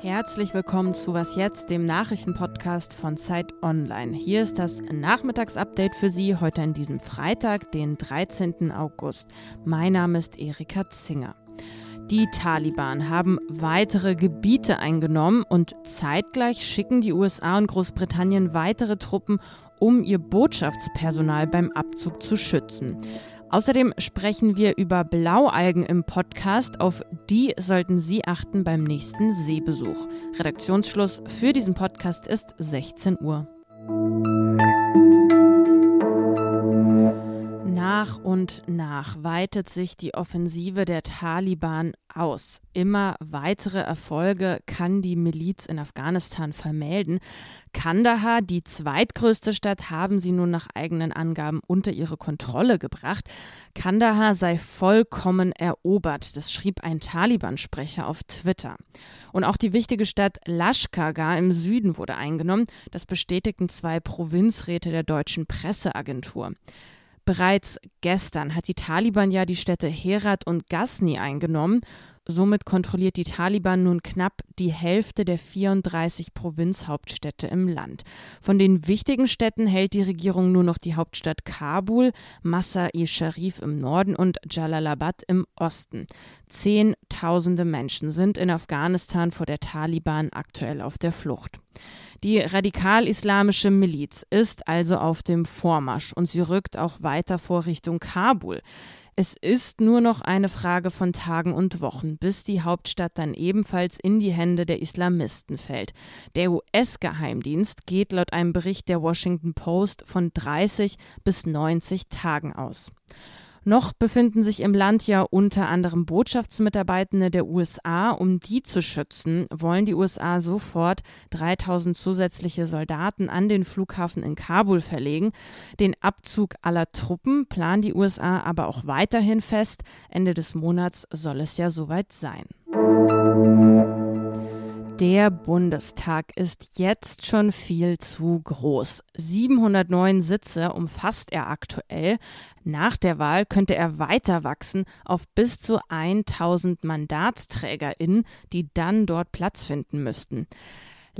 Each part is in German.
Herzlich willkommen zu Was jetzt, dem Nachrichtenpodcast von Zeit Online. Hier ist das Nachmittagsupdate für Sie heute an diesem Freitag, den 13. August. Mein Name ist Erika Zinger. Die Taliban haben weitere Gebiete eingenommen und zeitgleich schicken die USA und Großbritannien weitere Truppen, um ihr Botschaftspersonal beim Abzug zu schützen. Außerdem sprechen wir über Blaualgen im Podcast. Auf die sollten Sie achten beim nächsten Seebesuch. Redaktionsschluss für diesen Podcast ist 16 Uhr. Nach und nach weitet sich die Offensive der Taliban aus. Immer weitere Erfolge kann die Miliz in Afghanistan vermelden. Kandahar, die zweitgrößte Stadt, haben sie nun nach eigenen Angaben unter ihre Kontrolle gebracht. Kandahar sei vollkommen erobert, das schrieb ein Taliban-Sprecher auf Twitter. Und auch die wichtige Stadt Lashkargah im Süden wurde eingenommen. Das bestätigten zwei Provinzräte der deutschen Presseagentur. Bereits gestern hat die Taliban ja die Städte Herat und Ghazni eingenommen. Somit kontrolliert die Taliban nun knapp die Hälfte der 34 Provinzhauptstädte im Land. Von den wichtigen Städten hält die Regierung nur noch die Hauptstadt Kabul, Massa-e-Sharif im Norden und Jalalabad im Osten. Zehntausende Menschen sind in Afghanistan vor der Taliban aktuell auf der Flucht. Die radikal-islamische Miliz ist also auf dem Vormarsch und sie rückt auch weiter vor Richtung Kabul. Es ist nur noch eine Frage von Tagen und Wochen, bis die Hauptstadt dann ebenfalls in die Hände der Islamisten fällt. Der US-Geheimdienst geht laut einem Bericht der Washington Post von 30 bis 90 Tagen aus. Noch befinden sich im Land ja unter anderem Botschaftsmitarbeitende der USA. Um die zu schützen, wollen die USA sofort 3000 zusätzliche Soldaten an den Flughafen in Kabul verlegen. Den Abzug aller Truppen planen die USA aber auch weiterhin fest. Ende des Monats soll es ja soweit sein. Der Bundestag ist jetzt schon viel zu groß. 709 Sitze umfasst er aktuell. Nach der Wahl könnte er weiter wachsen auf bis zu 1000 Mandatsträgerinnen, die dann dort Platz finden müssten.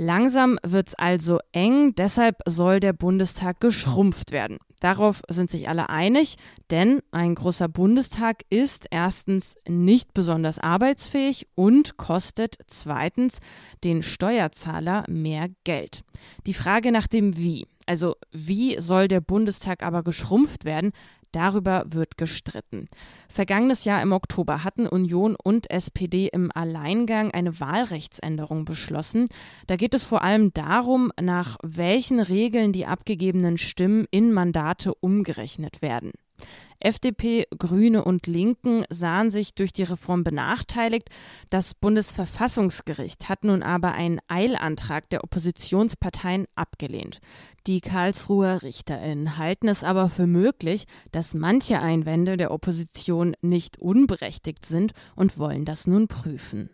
Langsam wird's also eng, deshalb soll der Bundestag geschrumpft werden. Darauf sind sich alle einig, denn ein großer Bundestag ist erstens nicht besonders arbeitsfähig und kostet zweitens den Steuerzahler mehr Geld. Die Frage nach dem Wie, also wie soll der Bundestag aber geschrumpft werden, Darüber wird gestritten. Vergangenes Jahr im Oktober hatten Union und SPD im Alleingang eine Wahlrechtsänderung beschlossen. Da geht es vor allem darum, nach welchen Regeln die abgegebenen Stimmen in Mandate umgerechnet werden. FDP, Grüne und Linken sahen sich durch die Reform benachteiligt. Das Bundesverfassungsgericht hat nun aber einen Eilantrag der Oppositionsparteien abgelehnt. Die Karlsruher Richterinnen halten es aber für möglich, dass manche Einwände der Opposition nicht unberechtigt sind und wollen das nun prüfen.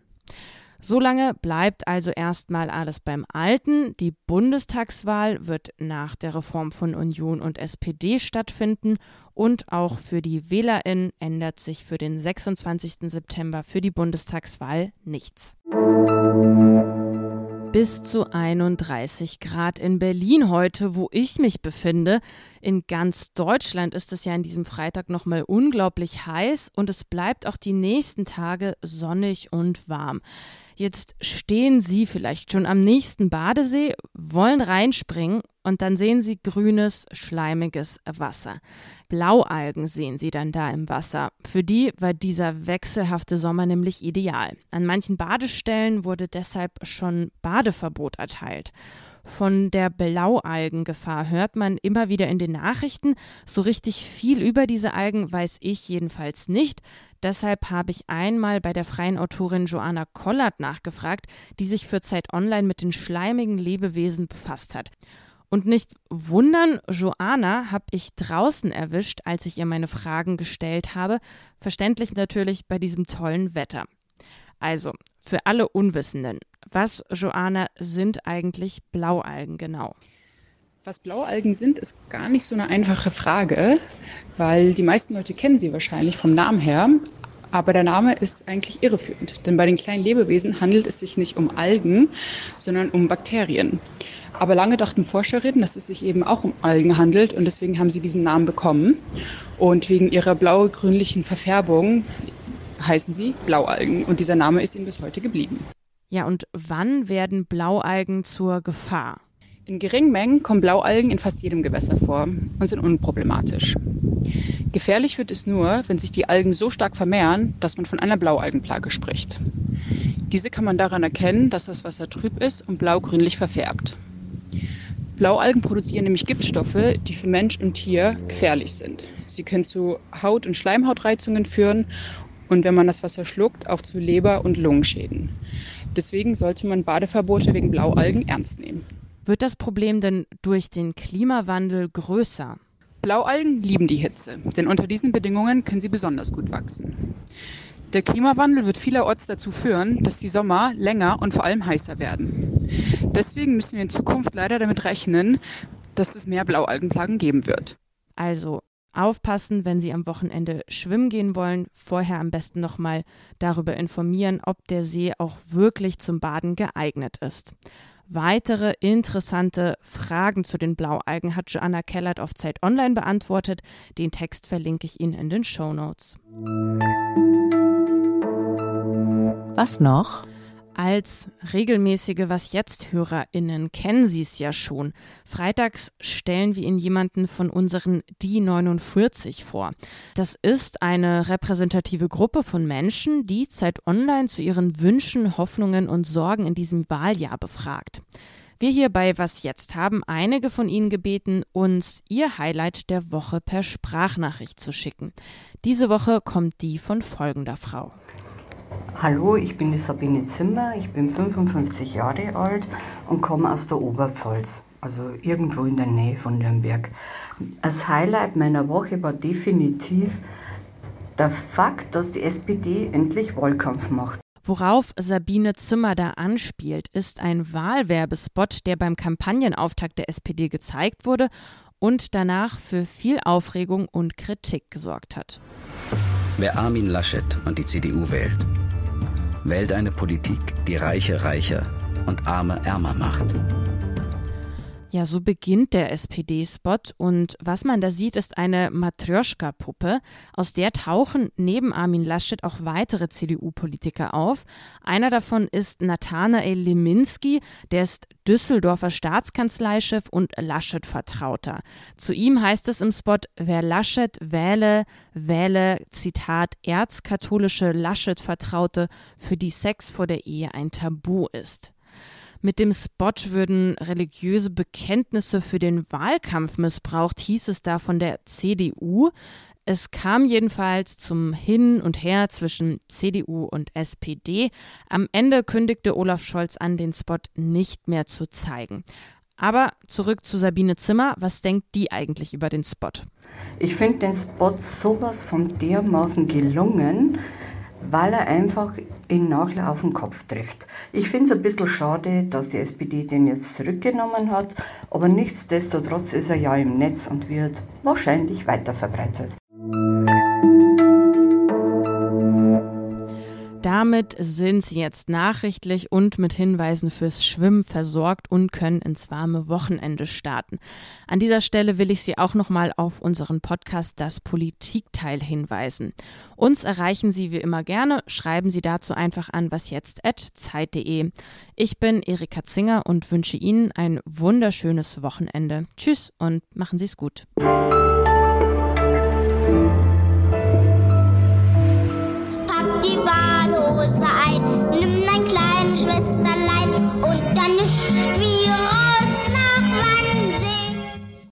Solange bleibt also erstmal alles beim Alten. Die Bundestagswahl wird nach der Reform von Union und SPD stattfinden und auch für die WählerInnen ändert sich für den 26. September für die Bundestagswahl nichts bis zu 31 Grad in Berlin heute, wo ich mich befinde. In ganz Deutschland ist es ja an diesem Freitag nochmal unglaublich heiß und es bleibt auch die nächsten Tage sonnig und warm. Jetzt stehen Sie vielleicht schon am nächsten Badesee, wollen reinspringen und dann sehen Sie grünes, schleimiges Wasser. Blaualgen sehen Sie dann da im Wasser. Für die war dieser wechselhafte Sommer nämlich ideal. An manchen Badestellen wurde deshalb schon Badeverbot erteilt. Von der Blaualgengefahr hört man immer wieder in den Nachrichten. So richtig viel über diese Algen weiß ich jedenfalls nicht. Deshalb habe ich einmal bei der freien Autorin Joanna Kollert nachgefragt, die sich für Zeit Online mit den schleimigen Lebewesen befasst hat. Und nicht wundern, Joanna habe ich draußen erwischt, als ich ihr meine Fragen gestellt habe. Verständlich natürlich bei diesem tollen Wetter. Also, für alle Unwissenden, was, Joanna, sind eigentlich Blaualgen genau? Was Blaualgen sind, ist gar nicht so eine einfache Frage, weil die meisten Leute kennen sie wahrscheinlich vom Namen her. Aber der Name ist eigentlich irreführend, denn bei den kleinen Lebewesen handelt es sich nicht um Algen, sondern um Bakterien. Aber lange dachten Forscherinnen, dass es sich eben auch um Algen handelt und deswegen haben sie diesen Namen bekommen. Und wegen ihrer blau-grünlichen Verfärbung heißen sie Blaualgen und dieser Name ist ihnen bis heute geblieben. Ja, und wann werden Blaualgen zur Gefahr? In geringen Mengen kommen Blaualgen in fast jedem Gewässer vor und sind unproblematisch. Gefährlich wird es nur, wenn sich die Algen so stark vermehren, dass man von einer Blaualgenplage spricht. Diese kann man daran erkennen, dass das Wasser trüb ist und blau-grünlich verfärbt. Blaualgen produzieren nämlich Giftstoffe, die für Mensch und Tier gefährlich sind. Sie können zu Haut- und Schleimhautreizungen führen und wenn man das Wasser schluckt, auch zu Leber- und Lungenschäden. Deswegen sollte man Badeverbote wegen Blaualgen ernst nehmen. Wird das Problem denn durch den Klimawandel größer? Blaualgen lieben die Hitze, denn unter diesen Bedingungen können sie besonders gut wachsen. Der Klimawandel wird vielerorts dazu führen, dass die Sommer länger und vor allem heißer werden. Deswegen müssen wir in Zukunft leider damit rechnen, dass es mehr Blaualgenplagen geben wird. Also aufpassen, wenn Sie am Wochenende schwimmen gehen wollen, vorher am besten nochmal darüber informieren, ob der See auch wirklich zum Baden geeignet ist. Weitere interessante Fragen zu den Blaualgen hat Joanna Kellert auf Zeit Online beantwortet. Den Text verlinke ich Ihnen in den Show Notes. Was noch? Als regelmäßige Was jetzt Hörerinnen kennen Sie es ja schon. Freitags stellen wir Ihnen jemanden von unseren Die 49 vor. Das ist eine repräsentative Gruppe von Menschen, die Zeit Online zu ihren Wünschen, Hoffnungen und Sorgen in diesem Wahljahr befragt. Wir hier bei Was jetzt haben einige von Ihnen gebeten, uns ihr Highlight der Woche per Sprachnachricht zu schicken. Diese Woche kommt die von folgender Frau. Hallo, ich bin die Sabine Zimmer, ich bin 55 Jahre alt und komme aus der Oberpfalz, also irgendwo in der Nähe von Nürnberg. Das Highlight meiner Woche war definitiv der Fakt, dass die SPD endlich Wahlkampf macht. Worauf Sabine Zimmer da anspielt, ist ein Wahlwerbespot, der beim Kampagnenauftakt der SPD gezeigt wurde und danach für viel Aufregung und Kritik gesorgt hat. Wer Armin Laschet und die CDU wählt, wählt eine Politik, die Reiche reicher und Arme ärmer macht. Ja, so beginnt der SPD-Spot und was man da sieht, ist eine Matryoshka-Puppe. Aus der tauchen neben Armin Laschet auch weitere CDU-Politiker auf. Einer davon ist Nathanael Leminski, der ist Düsseldorfer Staatskanzleichef und Laschet-Vertrauter. Zu ihm heißt es im Spot, wer Laschet wähle, wähle, Zitat, erzkatholische Laschet-Vertraute, für die Sex vor der Ehe ein Tabu ist. Mit dem Spot würden religiöse Bekenntnisse für den Wahlkampf missbraucht, hieß es da von der CDU. Es kam jedenfalls zum Hin und Her zwischen CDU und SPD. Am Ende kündigte Olaf Scholz an, den Spot nicht mehr zu zeigen. Aber zurück zu Sabine Zimmer. Was denkt die eigentlich über den Spot? Ich finde den Spot sowas von dermaßen gelungen weil er einfach in Nagel auf den Kopf trifft. Ich finde es ein bisschen schade, dass die SPD den jetzt zurückgenommen hat, aber nichtsdestotrotz ist er ja im Netz und wird wahrscheinlich weiter Damit sind Sie jetzt nachrichtlich und mit Hinweisen fürs Schwimmen versorgt und können ins warme Wochenende starten. An dieser Stelle will ich Sie auch nochmal auf unseren Podcast Das Politikteil hinweisen. Uns erreichen Sie wie immer gerne. Schreiben Sie dazu einfach an wasjetzt.zeit.de. Ich bin Erika Zinger und wünsche Ihnen ein wunderschönes Wochenende. Tschüss und machen Sie es gut. nimm dein kleinen Schwert.